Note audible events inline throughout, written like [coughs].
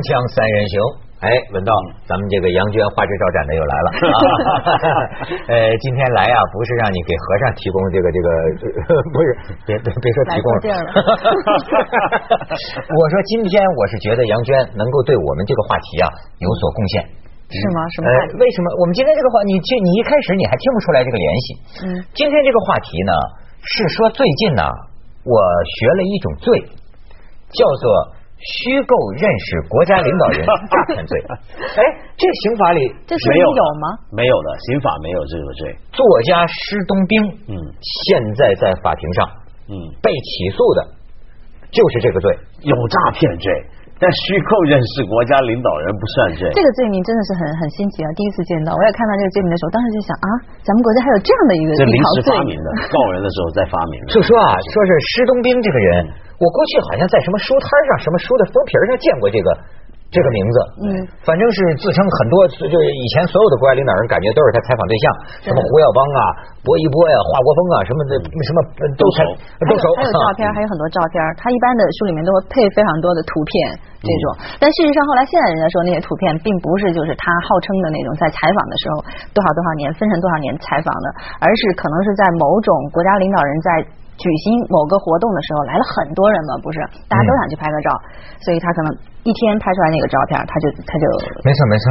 锵三人行，哎，文道，咱们这个杨娟花枝招展的又来了。呃，[laughs] 今天来啊，不是让你给和尚提供这个这个，[laughs] 不是，别别别说提供了。[laughs] 我说今天我是觉得杨娟能够对我们这个话题啊有所贡献。是吗？什么？为什么？我们今天这个话，你听，你一开始你还听不出来这个联系。嗯。今天这个话题呢，是说最近呢，我学了一种罪，叫做。虚构认识国家领导人 [laughs] 诈骗罪，哎，这刑法里这是没有吗？没有的，刑法没有这个罪。作家施东兵，嗯，现在在法庭上，嗯，被起诉的，就是这个罪，有诈骗罪。但虚构认识国家领导人不算罪，这个罪名真的是很很新奇啊！第一次见到，我也看到这个罪名的时候，当时就想啊，咱们国家还有这样的一个这临时发明的，告人的时候再发明的。就说啊，说是施东兵这个人，我过去好像在什么书摊上、什么书的封皮上见过这个。这个名字，嗯，反正是自称很多，就是以前所有的国家领导人，感觉都是他采访对象，什么胡耀邦啊、薄一波呀、华国锋啊，什么的，什么都熟，都熟。还有照片，还有很多照片。他一般的书里面都会配非常多的图片，这种。但事实上，后来现在人家说那些图片，并不是就是他号称的那种在采访的时候多少多少年分成多少年采访的，而是可能是在某种国家领导人在。举行某个活动的时候来了很多人嘛，不是？大家都想去拍个照，所以他可能一天拍出来那个照片，他就他就没错没错。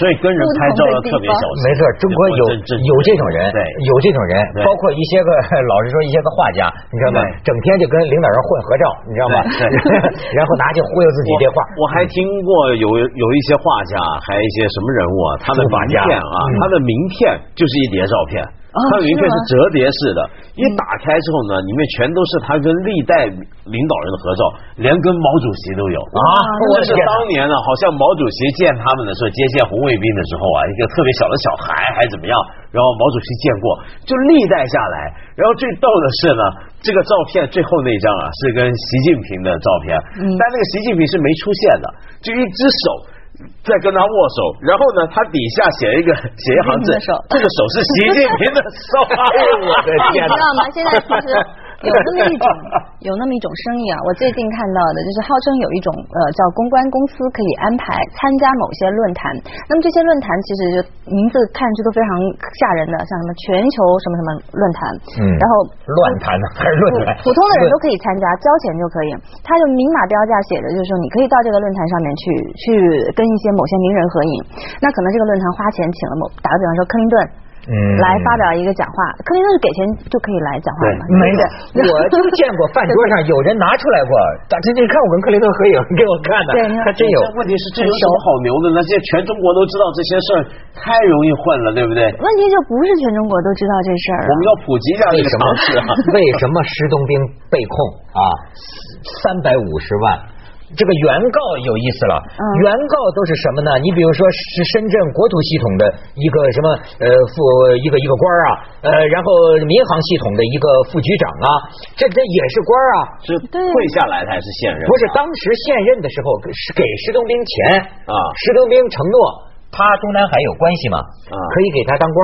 所以跟人拍照要特别小心。没错，中国有有这种人，对有这种人，包括一些个 [laughs] 老实说一些个画家，你知道吗？整天就跟领导人混合照，你知道吗？[laughs] 然后拿去忽悠自己这画。我还听过有有一些画家，还有一些什么人物啊，他的名片啊，他的名片就是一叠照片。它的名片是折叠式的，一打开之后呢，里面全都是他跟历代领导人的合照，连跟毛主席都有啊。这是当年呢，好像毛主席见他们的时候，接见红卫兵的时候啊，一个特别小的小孩还怎么样，然后毛主席见过，就历代下来。然后最逗的是呢，这个照片最后那张啊，是跟习近平的照片，但那个习近平是没出现的，就一只手。在跟他握手，然后呢，他底下写了一个写一行字，这个手是习近平的手。[laughs] 哎呦我的天！[laughs] 你知道吗？现在其实。有那么一种，有那么一种生意啊！我最近看到的就是号称有一种呃叫公关公司可以安排参加某些论坛，那么这些论坛其实就名字看上去都非常吓人的，像什么全球什么什么论坛，嗯，然后乱谈呢还是论坛？普通的人都可以参加，交钱就可以。他就明码标价写着就是说，你可以到这个论坛上面去去跟一些某些名人合影。那可能这个论坛花钱请了某，打个比方说克林顿。来发表一个讲话，克林顿是给钱就可以来讲话吗？没的，我就见过饭桌上有人拿出来过，[laughs] 但是你看我跟克林顿合影给我看的，还真有。问题是这有什么好牛的呢？这全中国都知道这些事儿，太容易混了，对不对？问题就不是全中国都知道这事儿。我们要普及一下这个常识。[laughs] 为什么石东兵被控啊？三百五十万。这个原告有意思了，原告都是什么呢？你比如说是深圳国土系统的一个什么呃副一个一个官啊，呃，然后民航系统的一个副局长啊，这这也是官啊，是退下来还是现任？不是，当时现任的时候是给施东兵钱啊，施东兵承诺他中南海有关系嘛，可以给他当官，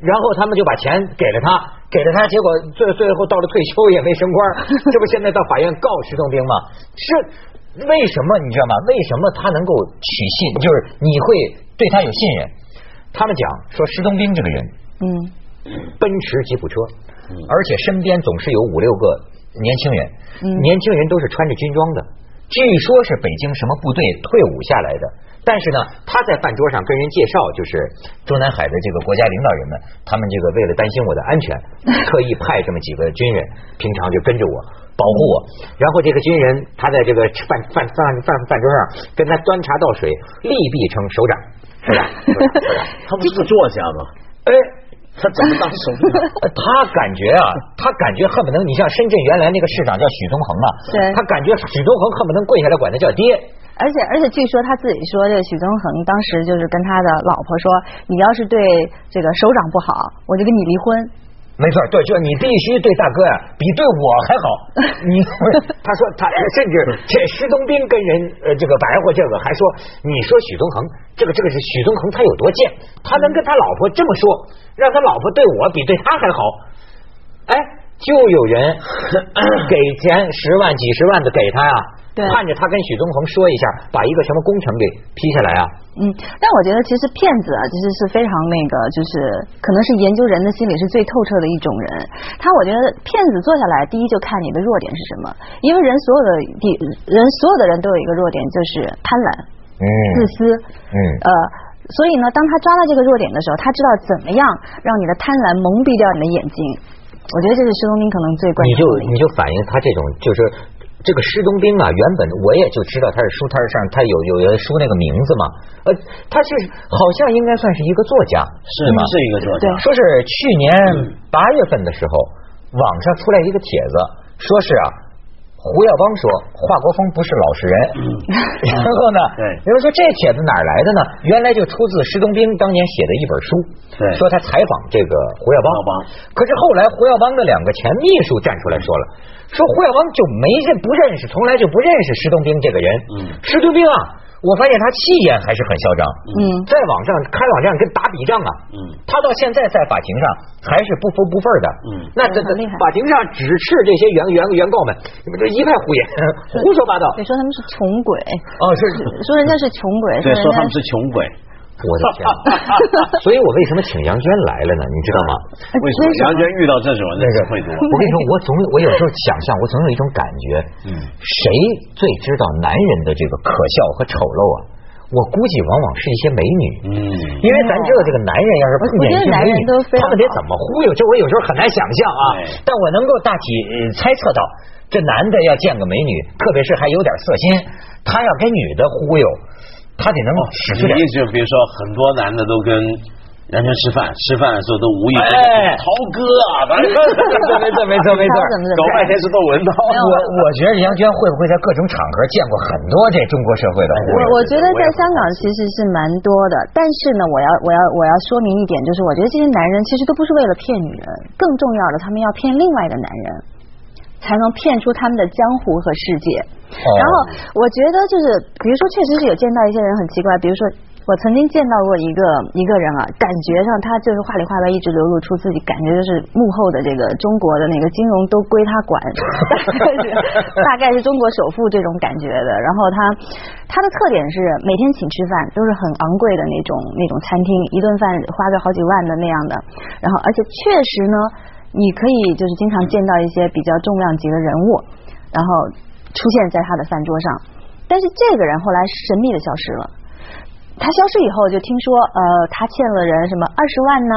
然后他们就把钱给了他，给了他，结果最最后到了退休也没升官，这不现在到法院告施东兵吗？是。为什么你知道吗？为什么他能够取信？就是你会对他有信任。他们讲说石东兵这个人，嗯，奔驰吉普车，而且身边总是有五六个年轻人，年轻人都是穿着军装的，据说是北京什么部队退伍下来的。但是呢，他在饭桌上跟人介绍，就是中南海的这个国家领导人们，他们这个为了担心我的安全，[laughs] 特意派这么几个军人，平常就跟着我。保护我，然后这个军人他在这个饭饭饭饭饭桌上跟他端茶倒水，利弊称首长，是吧？他不是作家吗？哎，他怎么当首长？他感觉啊，他感觉恨不能你像深圳原来那个市长叫许宗衡啊，对他感觉许宗衡恨不能跪下来管他叫爹。而且而且据说他自己说，这许宗衡当时就是跟他的老婆说，你要是对这个首长不好，我就跟你离婚。没错，对，就你必须对大哥呀，比对我还好。[laughs] 你他说他甚至 [laughs] 这石东兵跟人呃这个白话这个还说，你说许宗衡这个这个是许宗衡他有多贱，他能跟他老婆这么说，让他老婆对我比对他还好。哎，就有人 [coughs] 给钱十万、几十万的给他呀。盼着他跟许宗衡说一下，把一个什么工程给批下来啊？嗯，但我觉得其实骗子啊，其实是非常那个，就是可能是研究人的心理是最透彻的一种人。他我觉得骗子做下来，第一就看你的弱点是什么，因为人所有的地人所有的人都有一个弱点，就是贪婪、嗯，自私，嗯，呃，所以呢，当他抓到这个弱点的时候，他知道怎么样让你的贪婪蒙蔽掉你的眼睛。我觉得这是施东斌可能最关键。你就你就反映他这种就是。这个施东兵啊，原本我也就知道他是书摊上他有有人书那个名字嘛，呃，他是好像应该算是一个作家，是吗？是一个作家。说是去年八月份的时候，网上出来一个帖子，说是啊。胡耀邦说：“华国锋不是老实人。[laughs] ”然后呢？对，有人说这帖子哪儿来的呢？原来就出自施东兵当年写的一本书。对，说他采访这个胡耀邦。可是后来胡耀邦的两个前秘书站出来说了，说胡耀邦就没认不认识，从来就不认识施东兵这个人。嗯，施东兵啊。我发现他气焰还是很嚣张，嗯，在网上开网站跟打笔仗啊，嗯，他到现在在法庭上还是不服不忿的，嗯，那这法庭上指斥这些原原原告们，你们这一派胡言，胡说八道，你说他们是穷鬼，哦，是。说人家是穷鬼，对，说他们是穷鬼。我的天！[laughs] 所以我为什么请杨娟来了呢？你知道吗？为什么杨娟遇到这种那个会多？我跟你说，我总我有时候想象，我总有一种感觉，嗯，谁最知道男人的这个可笑和丑陋啊？我估计往往是一些美女，嗯，因为咱知道这个男人要是碰见一些美女，他们得怎么忽悠？这我有时候很难想象啊。但我能够大体猜测到，这男的要见个美女，特别是还有点色心，他要跟女的忽悠。他得能使出点，就比如说很多男的都跟杨娟吃饭，吃饭的时候都无意中，涛哥啊，[laughs] 没错没错没错没错，搞半天是窦文涛。我我觉得杨娟会不会在各种场合见过很多这中国社会的？我我觉得在香港其实是蛮多的，但是呢，我要我要我要说明一点，就是我觉得这些男人其实都不是为了骗女人，更重要的，他们要骗另外一个男人。才能骗出他们的江湖和世界。然后我觉得就是，比如说，确实是有见到一些人很奇怪。比如说，我曾经见到过一个一个人啊，感觉上他就是话里话外一直流露出自己感觉就是幕后的这个中国的那个金融都归他管，[laughs] 大概是中国首富这种感觉的。然后他他的特点是每天请吃饭都是很昂贵的那种那种餐厅，一顿饭花个好几万的那样的。然后而且确实呢。你可以就是经常见到一些比较重量级的人物，然后出现在他的饭桌上，但是这个人后来神秘的消失了。他消失以后，就听说呃，他欠了人什么二十万呢？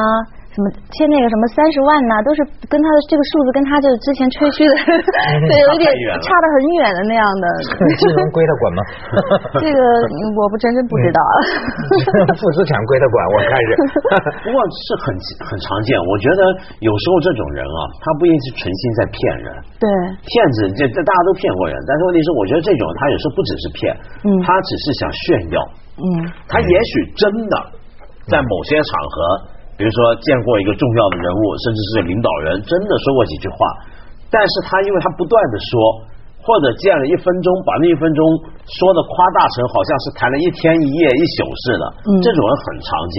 什么欠那个什么三十万呢？都是跟他的这个数字跟他这之前吹嘘的，[laughs] 对，有点差得很远的那样的。[laughs] 金融归他管吗？[laughs] 这个我不真真不知道。负资产归他管，我看是。不过是很很常见，我觉得有时候这种人啊，他不一定是存心在骗人。对。骗子这这大家都骗过人，但是问题是，我觉得这种他有时候不只是骗，嗯，他只是想炫耀，嗯，他也许真的在某些场合。比如说见过一个重要的人物，甚至是领导人，真的说过几句话，但是他因为他不断的说。或者见了一分钟，把那一分钟说的夸大成好像是谈了一天一夜一宿似的，嗯这种人很常见。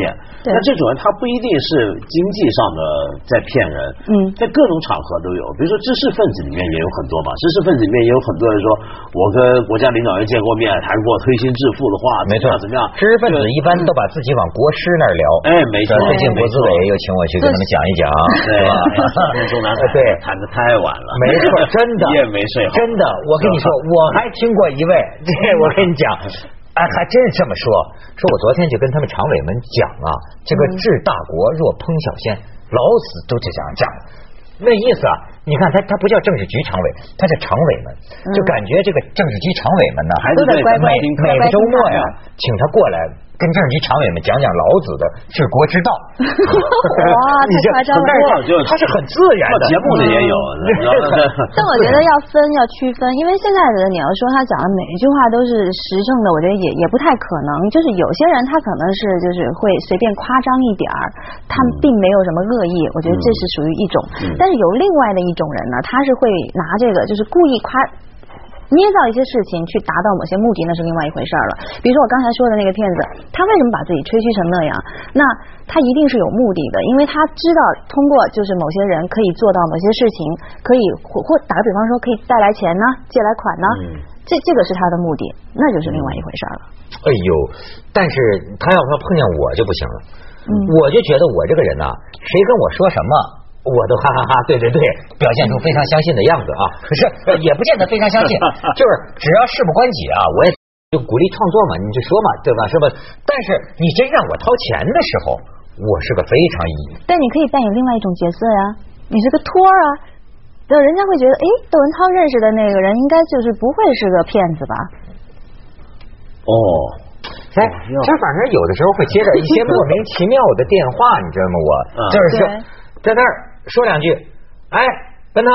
那这种人他不一定是经济上的在骗人，嗯，在各种场合都有。比如说知识分子里面也有很多嘛，知识分子里面也有很多人说，我跟国家领导人见过面，谈过推心置腹的话，没错，怎么样？知识分子一般都把自己往国师那儿聊，哎，没错。最近国资委又请我去跟他们讲一讲，对吧？中南海对谈的太晚了，没错，真的 [laughs] 夜没睡好，真的。我跟你说，我还听过一位，[laughs] 这我跟你讲，[laughs] 哎，还真是这么说。说我昨天就跟他们常委们讲啊，这个治大国若烹小鲜，老子都这样讲。那意思啊，你看他他不叫政治局常委，他是常委们，就感觉这个政治局常委们呢，都在每每个周末呀，请他过来。跟政治局常委们讲讲老子的治国之道。[laughs] 哇，[laughs] 太夸张了！他是很自然的，节目里也有。[laughs] 但我觉得要分要区分，因为现在的你要说他讲的每一句话都是实证的，我觉得也也不太可能。就是有些人他可能是就是会随便夸张一点儿，他并没有什么恶意，我觉得这是属于一种。但是有另外的一种人呢，他是会拿这个就是故意夸。捏造一些事情去达到某些目的，那是另外一回事了。比如说我刚才说的那个骗子，他为什么把自己吹嘘成那样？那他一定是有目的的，因为他知道通过就是某些人可以做到某些事情，可以或或打个比方说可以带来钱呢，借来款呢，这这个是他的目的，那就是另外一回事了。哎呦，但是他要说碰见我就不行了，我就觉得我这个人呐，谁跟我说什么。我都哈哈哈，对对对，表现出非常相信的样子啊，[laughs] 可是也不见得非常相信，[laughs] 就是只要事不关己啊，我也就鼓励创作嘛，你就说嘛，对吧？是吧？但是你真让我掏钱的时候，我是个非常一。但你可以扮演另外一种角色呀，你是个托儿啊，就人家会觉得，哎，窦文涛认识的那个人应该就是不会是个骗子吧？哦，哎，这反正有的时候会接到一些莫名其妙的电话，你知道吗？我就是在那儿。说两句，哎，文涛，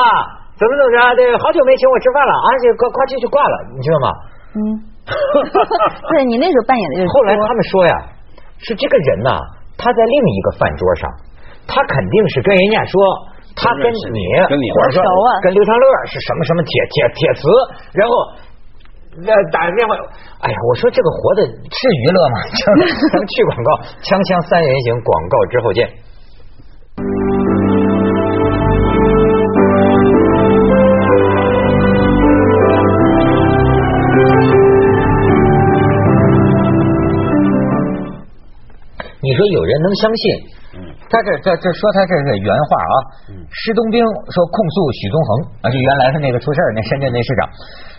怎么怎么着？对，好久没请我吃饭了，而且快快去就挂了，你知道吗？嗯，[laughs] 对你那时候扮演的就是。后来他们说呀，是这个人呐，他在另一个饭桌上，他肯定是跟人家说，他跟你跟你说跟刘长乐是什么什么铁铁铁瓷，然后那打个电话，哎呀，我说这个活的是娱乐吗？[laughs] 咱们去广告，锵锵三人行，广告之后见。你说有人能相信？他这这这说他这是原话啊。施东兵说控诉许宗恒啊，就原来他那个出事那深圳那市长，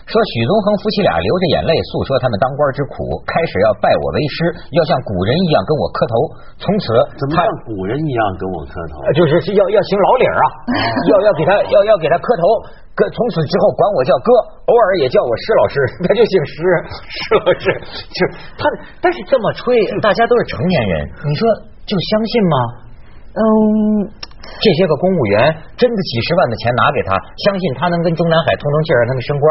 说许宗衡夫妻俩流着眼泪诉说他们当官之苦，开始要拜我为师，要像古人一样跟我磕头。从此怎么像古人一样跟我磕头？就是要要行老礼啊，[laughs] 要要给他要要给他磕头。哥，从此之后管我叫哥，偶尔也叫我施老师，[laughs] 他就姓施，是不是？就他，但是这么吹，大家都是成年人，你说就相信吗？嗯，这些个公务员真的几十万的钱拿给他，相信他能跟中南海通通气儿，让他们升官。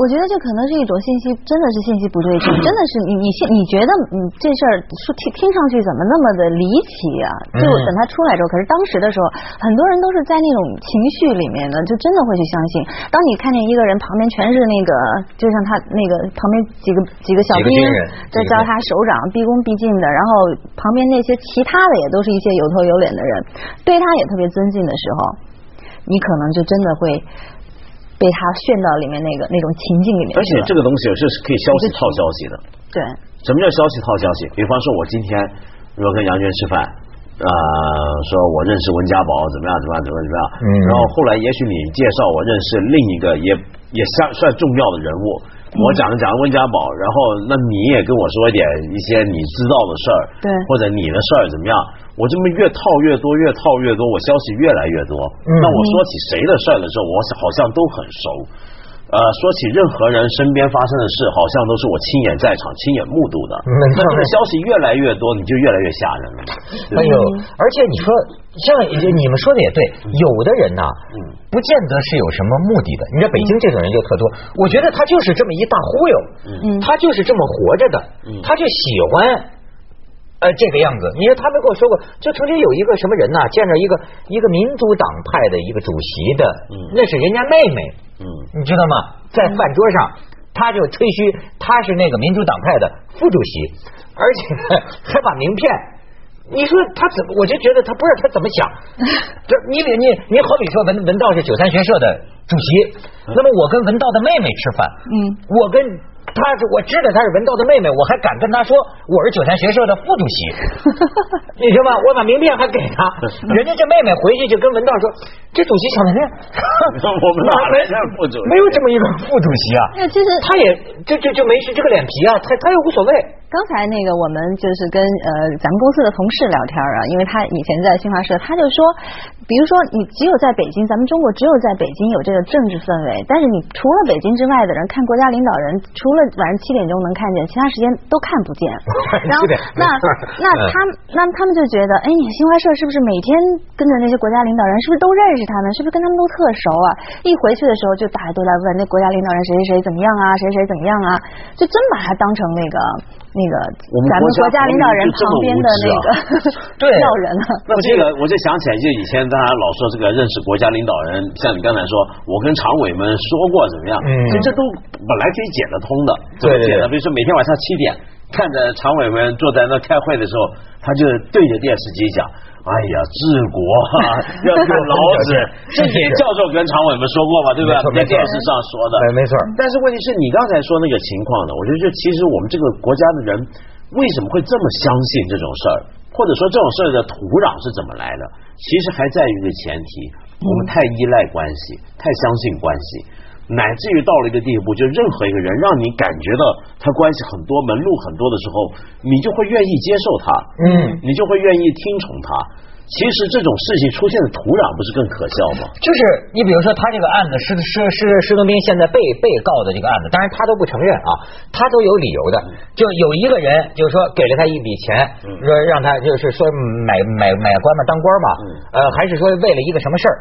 我觉得这可能是一种信息，真的是信息不对称，真的是你你信你觉得你这事儿说听听上去怎么那么的离奇啊？就等他出来之后，可是当时的时候，很多人都是在那种情绪里面的，就真的会去相信。当你看见一个人旁边全是那个，就像他那个旁边几个几个小兵在教他手掌，毕恭毕敬的，然后旁边那些其他的也都是一些有头有脸的人，对他也特别尊敬的时候，你可能就真的会。被他炫到里面那个那种情境里面，而且这个东西是可以消息套消息的。对，什么叫消息套消息？比方说，我今天如果跟杨娟吃饭，呃，说我认识温家宝，怎么样，怎么样，怎么样，怎么样。嗯。然后后来，也许你介绍我认识另一个也也算算重要的人物，我讲讲温家宝，然后那你也跟我说一点一些你知道的事儿，对，或者你的事儿怎么样？我这么越套越多，越套越多，我消息越来越多。那我说起谁的事儿的时候，我好像都很熟。呃，说起任何人身边发生的事，好像都是我亲眼在场、亲眼目睹的。那这个消息越来越多，你就越来越吓人了。哎呦，而且你说，像你们说的也对，有的人呐，不见得是有什么目的的。你知道北京这种人就特多，我觉得他就是这么一大忽悠，他就是这么活着的，他就喜欢。呃，这个样子，你说他们跟我说过，就曾经有一个什么人呐，见着一个一个民主党派的一个主席的，那是人家妹妹，嗯，你知道吗？在饭桌上，他就吹嘘他是那个民主党派的副主席，而且 [laughs] 还把名片，你说他怎么？我就觉得他不知道他怎么想。[laughs] 这你你你好比说文文道是九三学社的主席，那么我跟文道的妹妹吃饭，嗯，我跟。他是我知道他是文道的妹妹，我还敢跟他说我是九三学社的副主席，[laughs] 你知道吗？我把名片还给他，人家这妹妹回去就跟文道说，这主席想的是，我们哪来的副主席？没有这么一个副主席啊。那其实他也就就就没事，这个脸皮啊，他他又无所谓。刚才那个我们就是跟呃咱们公司的同事聊天啊，因为他以前在新华社，他就说，比如说你只有在北京，咱们中国只有在北京有这个政治氛围，但是你除了北京之外的人看国家领导人，除了晚上七点钟能看见，其他时间都看不见。[laughs] 然后那那他那 [laughs] 他们就觉得，哎，你新华社是不是每天跟着那些国家领导人，是不是都认识他们？是不是跟他们都特熟啊？一回去的时候，就大家都来问那国家领导人谁谁谁怎么样啊，谁谁怎么样啊？就真把他当成那个那个咱们国家领导人旁边的那个 [laughs] 对要人了。那这个我就想起来，就以前大家老说这个认识国家领导人，像你刚才说，我跟常委们说过怎么样，嗯这这都本来可以解得通的，对对解的？比如说每天晚上七点，看着常委们坐在那开会的时候，他就对着电视机讲。哎呀，治国啊，[laughs] 要用老子。[laughs] 这点教授跟常委们说过嘛，对不对？在电视上说的。对没错但是问题是你刚才说那个情况呢，我觉得就其实我们这个国家的人为什么会这么相信这种事儿，或者说这种事儿的土壤是怎么来的？其实还在于一个前提，我们太依赖关系，太相信关系，乃至于到了一个地步，就任何一个人让你感觉到他关系很多、门路很多的时候，你就会愿意接受他，嗯你就会愿意听从他。其实这种事情出现的土壤不是更可笑吗？就是你比如说他这个案子，施施施施东斌现在被被告的这个案子，当然他都不承认啊，他都有理由的。就有一个人就是说给了他一笔钱，嗯说让他就是说买买买官嘛，当官嘛，嗯呃，还是说为了一个什么事儿，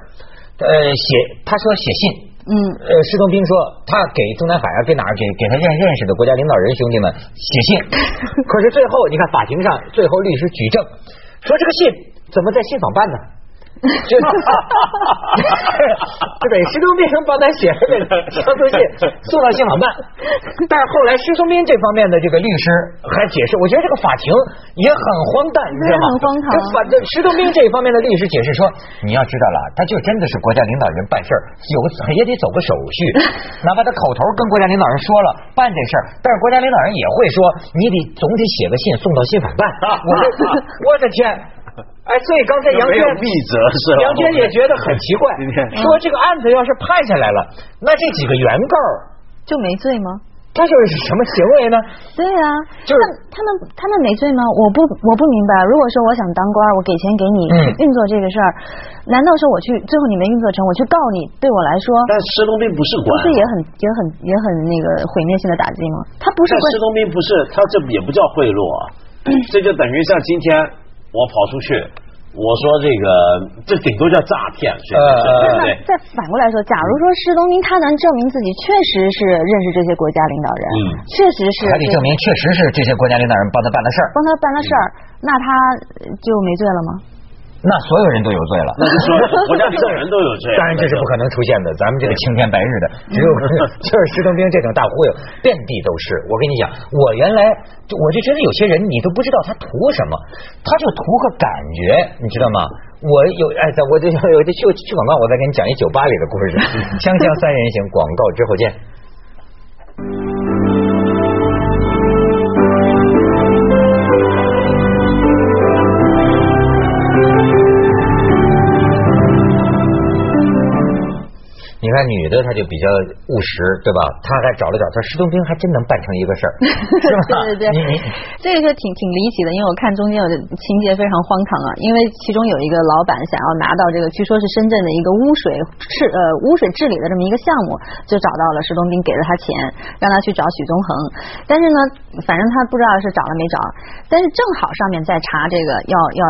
呃，写他说写信。嗯，呃，施东斌说他给中南海啊，给哪儿给给他认认识的国家领导人兄弟们写信，[laughs] 可是最后你看法庭上最后律师举证说这个信怎么在信访办呢？就就等于施东斌帮他写了这个上诉信送到信访办，但是后来石东斌这方面的这个律师还解释，我觉得这个法庭也很荒诞，你知道吗？很荒唐这法这施东斌这方面的律师解释说，你要知道了，他就真的是国家领导人办事儿，有个也得走个手续，[laughs] 哪怕他口头跟国家领导人说了办这事儿，但是国家领导人也会说，你得总得写个信送到信访办。我 [laughs] 的我的天！哎，所以刚才杨娟没有必责是吧？杨娟也觉得很奇怪今天，说这个案子要是判下来了，那这几个原告就没罪吗？他就是什么行为呢？对啊，就是他们他们没罪吗？我不我不明白。如果说我想当官，我给钱给你运作这个事儿，难道说我去最后你没运作成，我去告你，对我来说但施东斌不是官，不是也很也很也很那个毁灭性的打击吗？他不是官施东斌不是，他这也不叫贿赂啊，[laughs] 这就等于像今天我跑出去，我说这个这顶多叫诈骗，是不是？呃对不对？再反过来说，假如说施东英他能证明自己确实是认识这些国家领导人，嗯确实是这还得证明确实是这些国家领导人帮他办的事儿，帮他办的事儿，那他就没罪了吗？那所有人都有罪了。那就说国家领导人都有罪，当然这是不可能出现的，咱们这个青天白日的，只有 [laughs] 就是石东兵这种大忽悠，遍地都是。我跟你讲，我原来我就觉得有些人你都不知道他图什么，他就图个感觉，你知道吗？我有哎，咱我就我就去去广告，我再给你讲一酒吧里的故事，[laughs] 锵锵三人行，广告之后见。看女的她就比较务实，对吧？她还找了找，她石东兵还真能办成一个事儿，[laughs] 是吧？对对对你你，这个就挺挺离奇的，因为我看中间有的情节非常荒唐啊，因为其中有一个老板想要拿到这个，据说是深圳的一个污水治呃污水治理的这么一个项目，就找到了石东兵，给了他钱，让他去找许宗衡，但是呢，反正他不知道是找了没找，但是正好上面在查这个要要。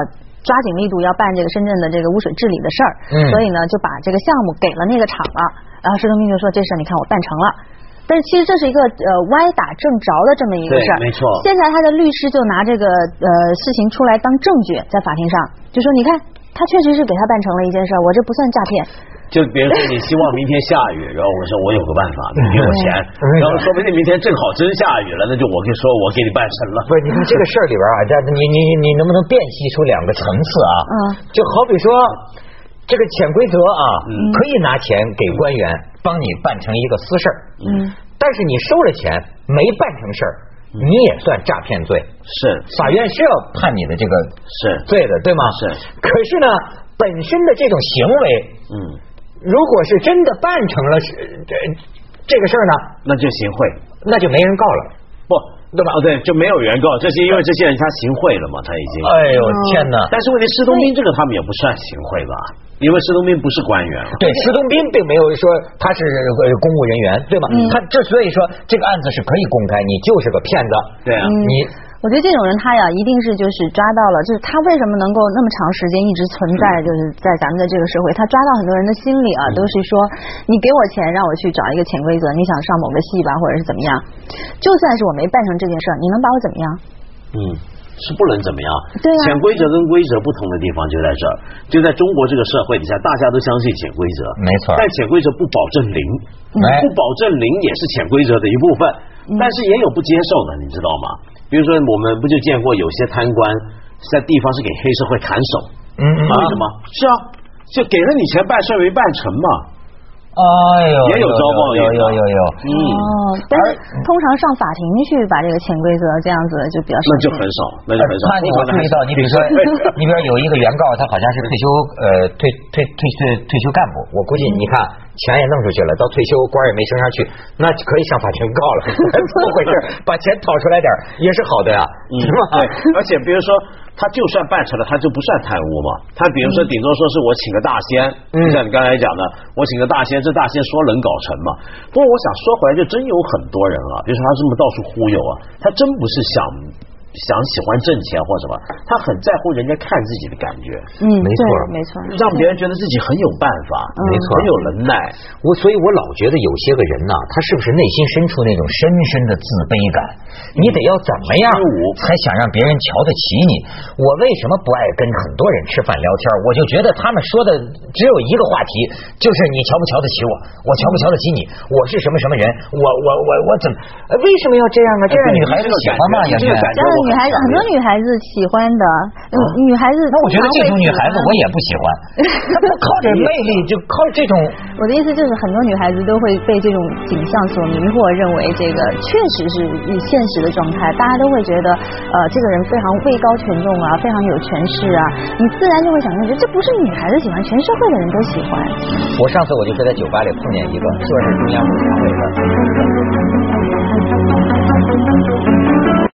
抓紧力度要办这个深圳的这个污水治理的事儿，嗯。所以呢就把这个项目给了那个厂了。然后施东兵就说：“这事儿你看我办成了。”但是其实这是一个呃歪打正着的这么一个事儿，没错。现在他的律师就拿这个呃事情出来当证据，在法庭上。就说：“你看，他确实是给他办成了一件事，我这不算诈骗。就比如说你希望明天下雨，然后我说我有个办法，你给我钱，然后说不定明天正好真下雨了，那就我跟你说我给你办成了。不是，你看这个事儿里边啊，这你你你你能不能辨析出两个层次啊？嗯就好比说这个潜规则啊，嗯可以拿钱给官员帮你办成一个私事儿，嗯，但是你收了钱没办成事儿，你也算诈骗罪，是法院是要判你的这个是，罪的，对吗？是。可是呢，本身的这种行为，嗯，如果是真的办成了是这这个事儿呢，那就行贿。那就没人告了。不，对吧？哦，对，就没有原告，这是因为这些人他行贿了嘛，他已经。哎呦天哪！但是问题，施东兵这个他们也不算行贿吧？因为石东斌不是官员。对，石东斌并没有说他是呃公务人员，对吗？他之所以说这个案子是可以公开，你就是个骗子。对啊嗯你我觉得这种人他呀，一定是就是抓到了，就是他为什么能够那么长时间一直存在，就是在咱们的这个社会，他抓到很多人的心理啊，都是说你给我钱让我去找一个潜规则，你想上某个戏吧，或者是怎么样，就算是我没办成这件事儿，你能把我怎么样？嗯，是不能怎么样。对啊潜规则跟规则不同的地方就在这儿，就在中国这个社会底下，大家都相信潜规则，没错但潜规则不保证零，哎不保证零也是潜规则的一部分，但是也有不接受的，你知道吗？比如说我们不就见过有些贪官在地方是给黑社会砍手，嗯嗯为什么？是啊，就给了你钱办事儿没办成嘛。哎呦，也有遭报应有。有有有，嗯，哦，但是通常上法庭去把这个潜规则这样子就比较少。那就很少，那就很少。那你我注意到，你比如说，[laughs] 你比如说有一个原告，他好像是退休呃退退退退退休干部，我估计你看钱也弄出去了，到退休官也没升上去，那可以上法庭告了，[laughs] 怎么回事？把钱讨出来点也是好的呀，嗯，是吧？对，而且比如说，他就算办成了，他就不算贪污嘛。他比如说，顶多说是我请个大仙，嗯就像你刚才讲的，我请个大仙，这大仙说能搞成嘛。不过我想说回来，就真有很多人啊，比如说他这么到处忽悠啊，他真不是想想喜欢挣钱或什么，他很在乎人家看自己的感觉，嗯，没错没错，让别人觉得自己很有办法，没错很有能耐。我所以，我老觉得有些个人呐，他是不是内心深处那种深深的自卑感？你得要怎么样才想让别人瞧得起你？我为什么不爱跟很多人吃饭聊天？我就觉得他们说的只有一个话题，就是你瞧不瞧得起我，我瞧不瞧得起你，我是什么什么人，我我我我怎么？呃为什么要这样啊？这样女孩子喜欢吗？杨轩这个感觉女孩子很多女孩子喜欢的，嗯女孩子那我觉得这种女孩子我也不喜欢，她 [laughs] 不靠着魅力，就靠这种。我的意思就是，很多女孩子都会被这种景象所迷惑，认为这个确实是现实的状态，大家都会觉得，呃，这个人非常位高权重啊，非常有权势啊，你自然就会想象觉得这不是女孩子喜欢，全社会的人都喜欢。我上次我就是在酒吧里碰见一个，说是中央委员会的。